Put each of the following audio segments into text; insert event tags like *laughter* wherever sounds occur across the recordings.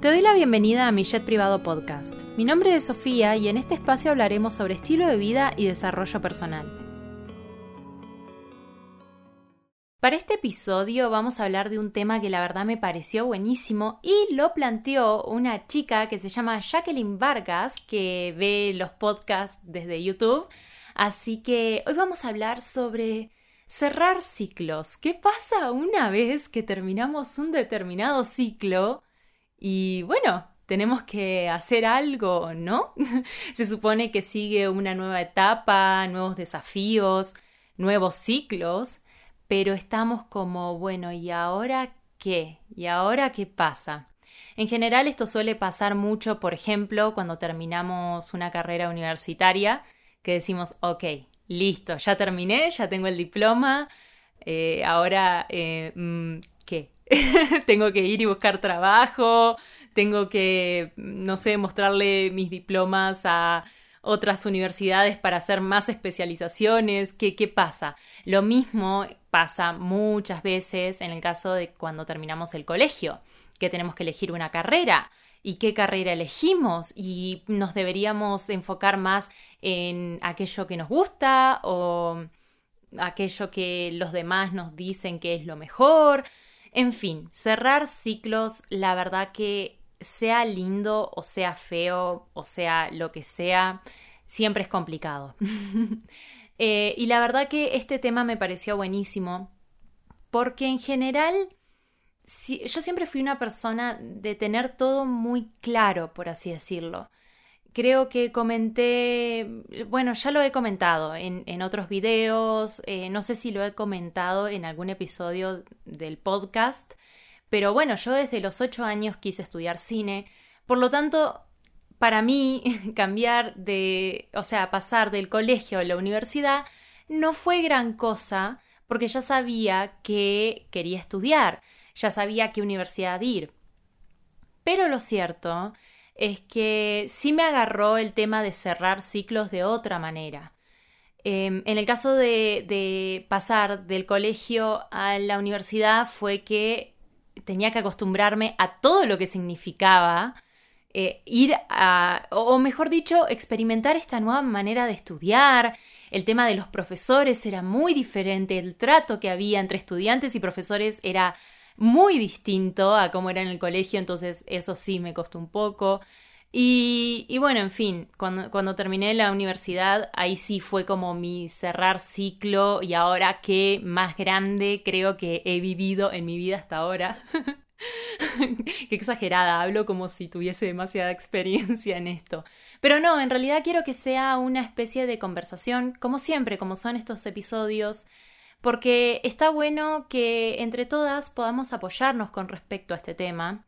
Te doy la bienvenida a mi Jet Privado Podcast. Mi nombre es Sofía y en este espacio hablaremos sobre estilo de vida y desarrollo personal. Para este episodio vamos a hablar de un tema que la verdad me pareció buenísimo y lo planteó una chica que se llama Jacqueline Vargas, que ve los podcasts desde YouTube. Así que hoy vamos a hablar sobre cerrar ciclos. ¿Qué pasa una vez que terminamos un determinado ciclo? Y bueno, tenemos que hacer algo, ¿no? *laughs* Se supone que sigue una nueva etapa, nuevos desafíos, nuevos ciclos, pero estamos como, bueno, ¿y ahora qué? ¿Y ahora qué pasa? En general esto suele pasar mucho, por ejemplo, cuando terminamos una carrera universitaria, que decimos, ok, listo, ya terminé, ya tengo el diploma, eh, ahora, eh, mm. *laughs* tengo que ir y buscar trabajo, tengo que, no sé, mostrarle mis diplomas a otras universidades para hacer más especializaciones. ¿Qué, ¿Qué pasa? Lo mismo pasa muchas veces en el caso de cuando terminamos el colegio, que tenemos que elegir una carrera y qué carrera elegimos y nos deberíamos enfocar más en aquello que nos gusta o aquello que los demás nos dicen que es lo mejor. En fin, cerrar ciclos, la verdad que sea lindo o sea feo o sea lo que sea, siempre es complicado. *laughs* Eh, y la verdad que este tema me pareció buenísimo porque en general yo siempre fui una persona de tener todo muy claro, por así decirlo. Creo que comenté, bueno, ya lo he comentado en, otros videos, eh, no sé si lo he comentado en algún episodio del podcast, pero bueno, yo desde los ocho años quise estudiar cine, por lo tanto, para mí *laughs* cambiar de, o sea, pasar del colegio a la universidad no fue gran cosa, porque ya sabía que quería estudiar ya sabía a qué universidad ir. Pero lo cierto es que sí me agarró el tema de cerrar ciclos de otra manera. Em, en el caso de, pasar del colegio a la universidad fue que tenía que acostumbrarme a todo lo que significaba eh, ir a, o mejor dicho, experimentar esta nueva manera de estudiar. El tema de los profesores era muy diferente, el trato que había entre estudiantes y profesores era muy distinto a cómo era en el colegio, entonces eso sí me costó un poco. Y, bueno, en fin, cuando, cuando terminé la universidad, ahí sí fue como mi cerrar ciclo y ahora qué más grande creo que he vivido en mi vida hasta ahora. *laughs* Qué exagerada, hablo como si tuviese demasiada experiencia en esto. Pero no, en realidad quiero que sea una especie de conversación, como siempre, como son estos episodios, porque está bueno que entre todas podamos apoyarnos con respecto a este tema,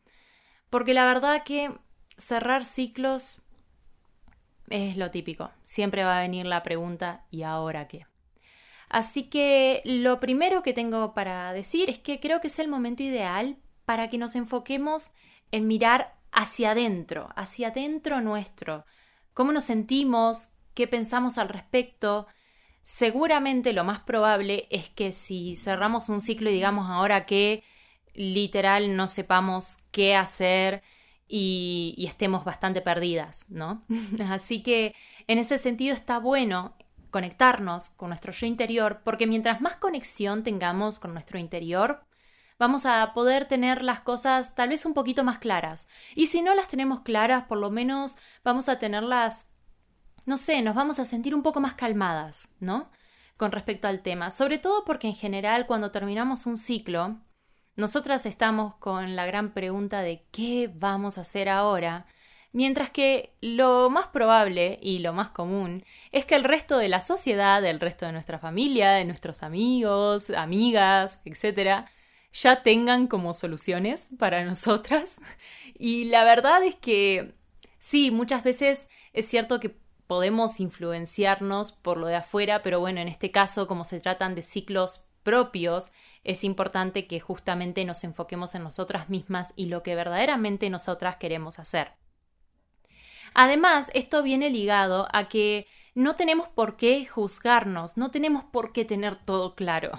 porque la verdad que cerrar ciclos es lo típico, siempre va a venir la pregunta ¿y ahora qué? Así que lo primero que tengo para decir es que creo que es el momento ideal para que nos enfoquemos en mirar hacia adentro, hacia adentro nuestro, cómo nos sentimos, qué pensamos al respecto, seguramente lo más probable es que si cerramos un ciclo y digamos ahora que literal no sepamos qué hacer y, estemos bastante perdidas, ¿no? *laughs* Así que en ese sentido está bueno conectarnos con nuestro yo interior, porque mientras más conexión tengamos con nuestro interior, vamos a poder tener las cosas tal vez un poquito más claras. Y si no las tenemos claras, por lo menos vamos a tenerlas no sé, nos vamos a sentir un poco más calmadas, ¿no? Con respecto al tema, sobre todo porque en general cuando terminamos un ciclo, nosotras estamos con la gran pregunta de qué vamos a hacer ahora, mientras que lo más probable y lo más común es que el resto de la sociedad, el resto de nuestra familia, de nuestros amigos, amigas, etcétera, ya tengan como soluciones para nosotras. *laughs* Y la verdad es que sí, muchas veces es cierto que podemos influenciarnos por lo de afuera, pero bueno, en este caso, como se tratan de ciclos propios, es importante que justamente nos enfoquemos en nosotras mismas y lo que verdaderamente nosotras queremos hacer. Además, esto viene ligado a que no tenemos por qué juzgarnos, no tenemos por qué tener todo claro.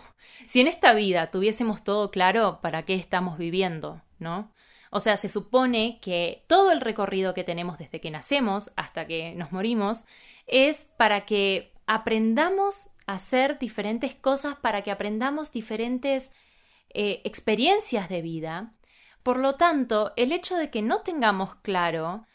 Si en esta vida tuviésemos todo claro, ¿para qué estamos viviendo? ¿No? O sea, se supone que todo el recorrido que tenemos desde que nacemos hasta que nos morimos es para que aprendamos a hacer diferentes cosas, para que aprendamos diferentes eh, experiencias de vida. Por lo tanto, el hecho de que no tengamos claro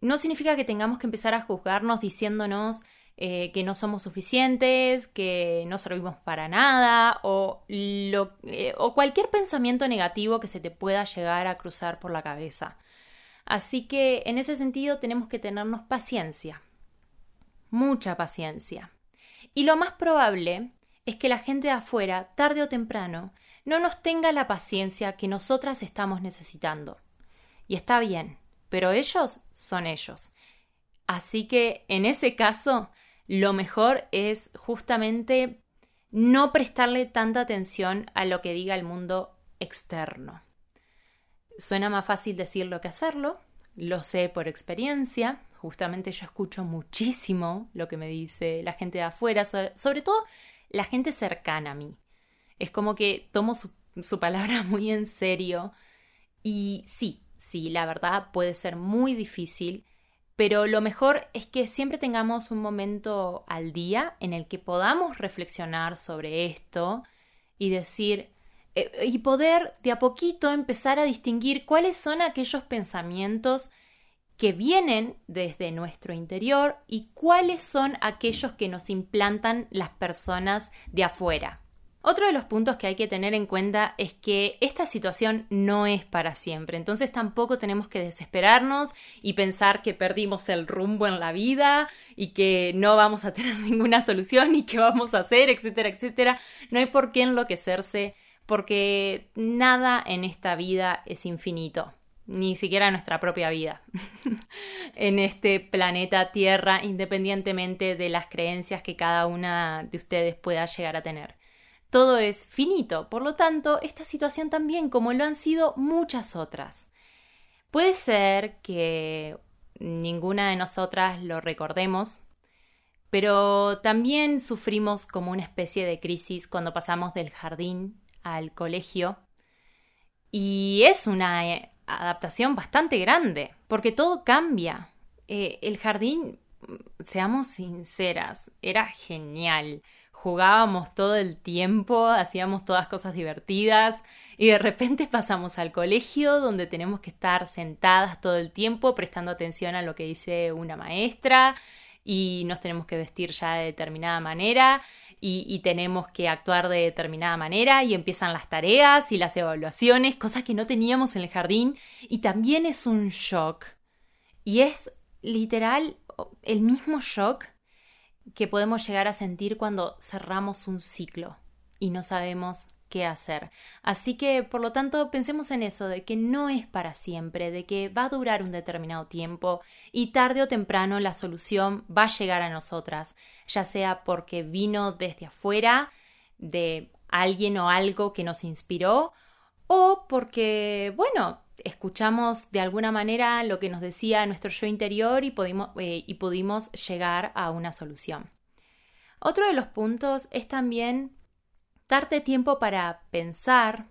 no significa que tengamos que empezar a juzgarnos diciéndonos eh, que no somos suficientes, que no servimos para nada o, eh, o cualquier pensamiento negativo que se te pueda llegar a cruzar por la cabeza. Así que en ese sentido tenemos que tenernos paciencia, mucha paciencia. Y lo más probable es que la gente de afuera, tarde o temprano, no nos tenga la paciencia que nosotras estamos necesitando. Y está bien, pero ellos son ellos. Así que en ese caso, lo mejor es justamente no prestarle tanta atención a lo que diga el mundo externo. Suena más fácil decirlo que hacerlo, lo sé por experiencia, justamente yo escucho muchísimo lo que me dice la gente de afuera, sobre todo la gente cercana a mí. Es como que tomo su, su palabra *laughs* muy en serio y sí, sí, la verdad puede ser muy difícil pero lo mejor es que siempre tengamos un momento al día en el que podamos reflexionar sobre esto y decir, eh, y poder de a poquito empezar a distinguir cuáles son aquellos pensamientos que vienen desde nuestro interior y cuáles son aquellos que nos implantan las personas de afuera. Otro de los puntos que hay que tener en cuenta es que esta situación no es para siempre, entonces tampoco tenemos que desesperarnos y pensar que perdimos el rumbo en la vida y que no vamos a tener *laughs* ninguna solución y qué vamos a hacer, etcétera, etcétera. No hay por qué enloquecerse porque nada en esta vida es infinito ni siquiera nuestra propia vida. *laughs* En este planeta Tierra, independientemente de las creencias que cada una de ustedes pueda llegar a tener todo es finito. Por lo tanto, esta situación también, como lo han sido muchas otras. Puede ser que ninguna de nosotras lo recordemos, pero también sufrimos como una especie de crisis cuando pasamos del jardín al colegio. Y es una eh, adaptación bastante grande, porque todo cambia. Eh, el jardín, seamos sinceras, era genial jugábamos todo el tiempo, hacíamos todas cosas divertidas y de repente pasamos al colegio donde tenemos que estar sentadas todo el tiempo prestando atención a lo que dice una maestra y nos tenemos que vestir ya de determinada manera y, y, tenemos que actuar de determinada manera y empiezan las tareas y las evaluaciones, cosas que no teníamos en el jardín y también es un shock. Y es literal el mismo shock que podemos llegar a sentir cuando cerramos un ciclo y no sabemos qué hacer. Así que, por lo tanto, pensemos en eso, de que no es para siempre, de que va a durar un determinado tiempo y tarde o temprano la solución va a llegar a nosotras, ya sea porque vino desde afuera, de alguien o algo que nos inspiró, o porque, bueno, escuchamos de alguna manera lo que nos decía nuestro yo interior y, pudimos, eh, y pudimos llegar a una solución. Otro de los puntos es también darte tiempo para pensar,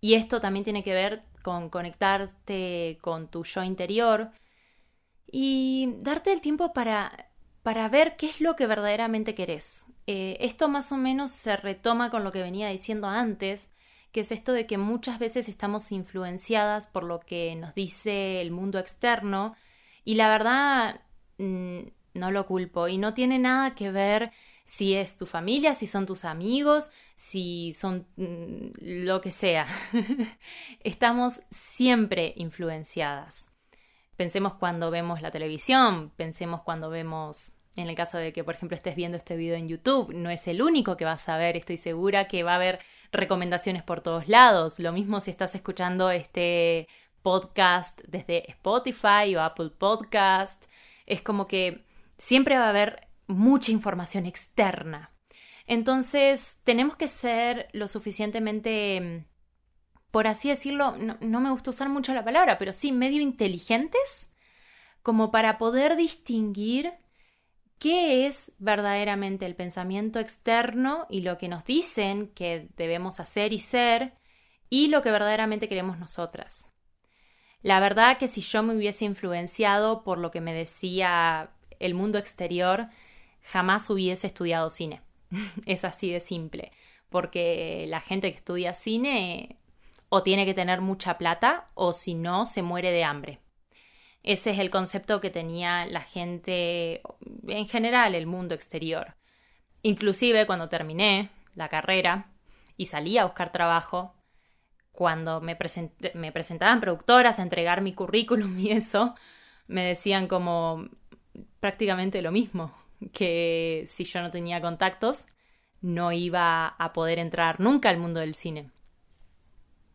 y esto también tiene que ver con conectarte con tu yo interior y darte el tiempo para, para ver qué es lo que verdaderamente querés. Eh, esto más o menos se retoma con lo que venía diciendo antes, que es esto de que muchas veces estamos influenciadas por lo que nos dice el mundo externo y la verdad mm, no lo culpo y no tiene nada que ver si es tu familia, si son tus amigos, si son mm, lo que sea. *laughs* estamos siempre influenciadas. Pensemos cuando vemos la televisión, pensemos cuando vemos en el caso de que, por ejemplo, estés viendo este video en YouTube, no es el único que vas a ver, estoy segura que va a haber recomendaciones por todos lados. Lo mismo si estás escuchando este podcast desde Spotify o Apple Podcast. Es como que siempre va a haber mucha información externa. Entonces, tenemos que ser lo suficientemente, por así decirlo, no, no me gusta usar mucho la palabra, pero sí medio inteligentes como para poder distinguir qué es verdaderamente el pensamiento externo y lo que nos dicen que debemos hacer y ser y lo que verdaderamente queremos nosotras. La verdad que si yo me hubiese influenciado por lo que me decía el mundo exterior, jamás hubiese estudiado cine. *laughs* es así de simple, porque la gente que estudia cine o tiene que tener mucha plata o si no se muere de hambre. Ese es el concepto que tenía la gente en general, el mundo exterior. Inclusive cuando terminé la carrera y salí a buscar trabajo, cuando me, me presentaban productoras a entregar mi currículum y eso, me decían como prácticamente lo mismo, que si yo no tenía contactos, no iba a poder entrar nunca al mundo del cine.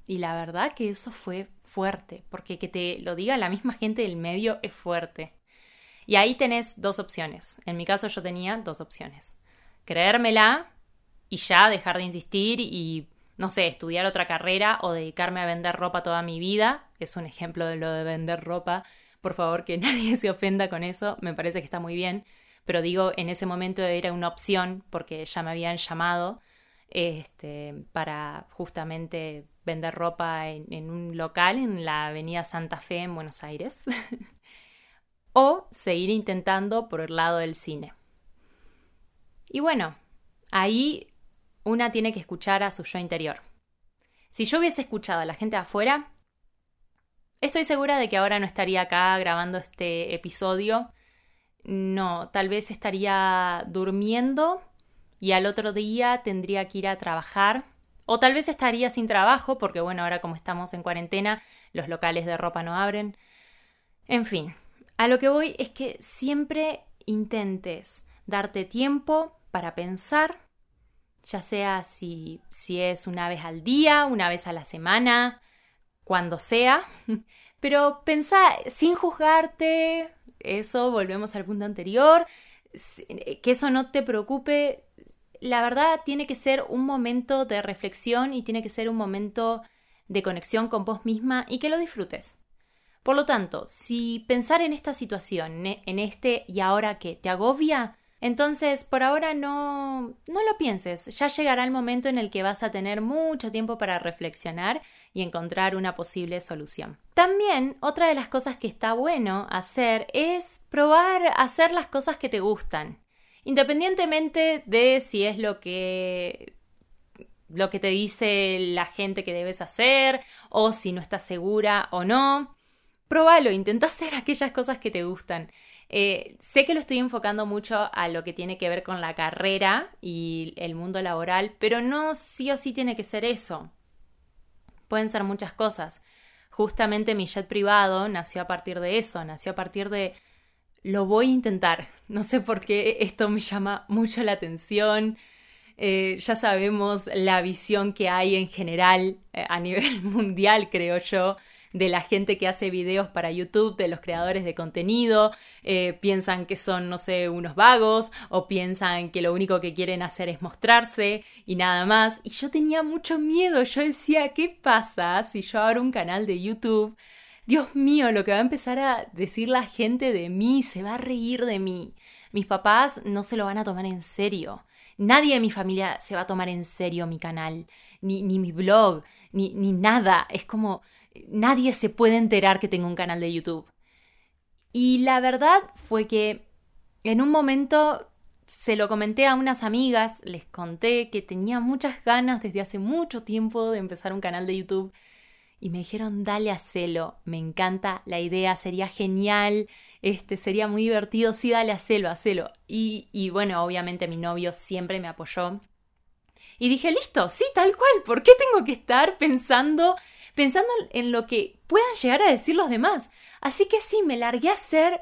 Y la verdad que eso fue fuerte, porque que te lo diga la misma gente del medio es fuerte. Y ahí tenés dos opciones. En mi caso yo tenía dos opciones. Creérmela y ya dejar de insistir y, no sé, estudiar otra carrera o dedicarme a vender ropa toda mi vida. Es un ejemplo de lo de vender ropa. Por favor, que *laughs* nadie se ofenda con eso. Me parece que está muy bien. Pero digo, en ese momento era una opción porque ya me habían llamado este, para justamente vender ropa en, un local en la avenida Santa Fe en Buenos Aires. *laughs* o seguir intentando por el lado del cine. Y bueno, ahí una tiene que escuchar a su yo interior. Si yo hubiese escuchado a la gente de afuera, estoy segura de que ahora no estaría acá grabando este episodio. No, tal vez estaría durmiendo y al otro día tendría que ir a trabajar. O tal vez estaría sin trabajo, porque bueno, ahora como estamos en cuarentena, los locales de ropa no abren. En fin, a lo que voy es que siempre intentes darte tiempo para pensar, ya sea si, si es una vez al día, una vez a la semana, cuando sea, *laughs* pero pensá sin juzgarte, eso volvemos al punto anterior, que eso no te preocupe la verdad tiene que ser un momento de reflexión y tiene que ser un momento de conexión con vos misma y que lo disfrutes. Por lo tanto, si pensar en esta situación, en este y ahora que te agobia, entonces por ahora no, no lo pienses, ya llegará el momento en el que vas a tener mucho tiempo para reflexionar y encontrar una posible solución. También otra de las cosas que está bueno hacer es probar hacer las cosas que te gustan. Independientemente de si es lo que lo que te dice la gente que debes hacer o si no estás segura o no. Probalo, intenta *laughs* hacer aquellas cosas que te gustan. Eh, sé que lo estoy enfocando mucho a lo que tiene que ver con la carrera y el mundo laboral, pero no sí o sí tiene que ser eso. Pueden ser muchas cosas. Justamente mi jet privado nació a partir de eso, nació a partir de lo voy a intentar. No sé por qué esto me llama mucho la atención. Eh, ya sabemos la visión que hay en general eh, a nivel *laughs* mundial, creo yo, de la gente que hace videos para YouTube, de los creadores de contenido. Eh, piensan que son, no sé, unos vagos o piensan que lo único que quieren hacer es mostrarse y nada más. Y yo tenía mucho miedo. Yo decía, ¿qué pasa si yo abro un canal de YouTube? Dios mío, lo que va a empezar a decir la gente de mí, se va a reír de mí. Mis papás no se lo van a tomar en serio. Nadie de mi familia se va a tomar en serio mi canal, ni, ni mi blog, ni, ni nada. Es como nadie se puede enterar que tengo un canal de YouTube. Y la verdad fue que en un momento se lo comenté a unas amigas, les conté que tenía muchas ganas desde hace mucho tiempo de empezar un canal de YouTube y me dijeron, dale, hacelo, me encanta la idea, sería genial, este, sería muy divertido, sí, dale, hacelo, hacelo. Y, y bueno, obviamente mi novio siempre me apoyó. Y dije, listo, sí, tal cual, ¿por qué tengo que estar pensando, pensando en lo que puedan llegar a decir los demás? Así que sí, me largué a hacer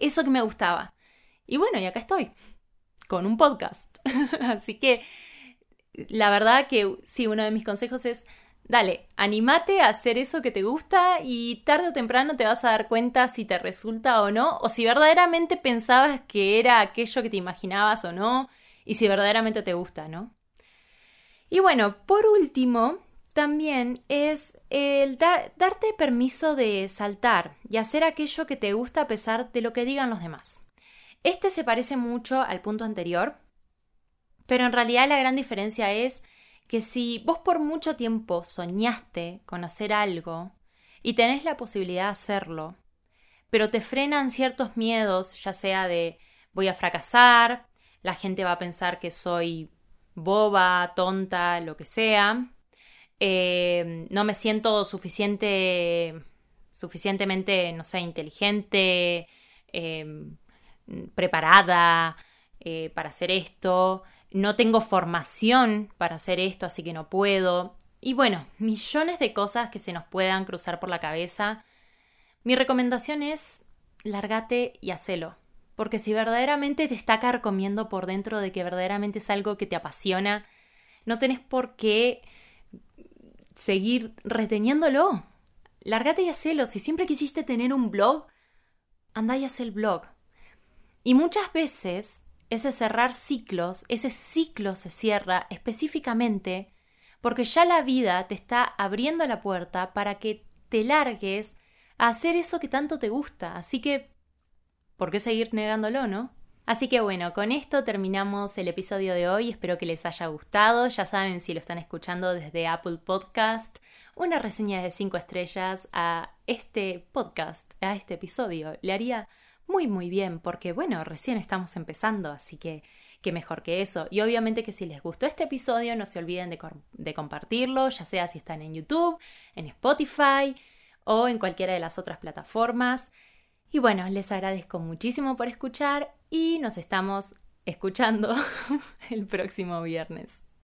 eso que me gustaba. Y bueno, y acá estoy, con un podcast. *laughs* Así que la verdad que sí, uno de mis consejos es Dale, animate a hacer eso que te gusta y tarde o temprano te vas a dar cuenta si te resulta o no, o si verdaderamente pensabas que era aquello que te imaginabas o no, y si verdaderamente te gusta, ¿no? Y bueno, por último, también es el darte permiso de saltar y hacer aquello que te gusta a pesar de lo que digan los demás. Este se parece mucho al punto anterior, pero en realidad la gran diferencia es que si vos por mucho tiempo soñaste con hacer algo, y tenés la posibilidad de hacerlo, pero te frenan ciertos miedos, ya sea de voy a fracasar, la gente va a pensar que soy boba, tonta, lo que sea, eh, no me siento suficiente, suficientemente, no sé, inteligente, eh, preparada eh, para hacer esto, no tengo formación para hacer esto, así que no puedo. Y bueno, millones de cosas que se nos puedan cruzar por la cabeza. Mi recomendación es lárgate y hacelo. Porque si verdaderamente te está carcomiendo por dentro de que verdaderamente es algo que te apasiona, no tenés por qué seguir reteniéndolo. Lárgate y hacelo. Si siempre quisiste tener un blog, anda y haz el blog. Y muchas veces ese cerrar ciclos, ese ciclo se cierra específicamente porque ya la vida te está abriendo la puerta para que te largues a hacer eso que tanto te gusta. Así que, ¿por qué seguir negándolo, no? Así que bueno, con esto terminamos el episodio de hoy. Espero que les haya gustado. Ya saben, si lo están escuchando desde Apple Podcast, una reseña de 5 estrellas a este podcast, a este episodio. Le haría muy muy bien porque bueno, recién estamos empezando, así que qué mejor que eso. Y obviamente que si les gustó este episodio no se olviden de, de compartirlo, ya sea si están en YouTube, en Spotify o en cualquiera de las otras plataformas. Y bueno, les agradezco muchísimo por escuchar y nos estamos escuchando *laughs* el próximo viernes.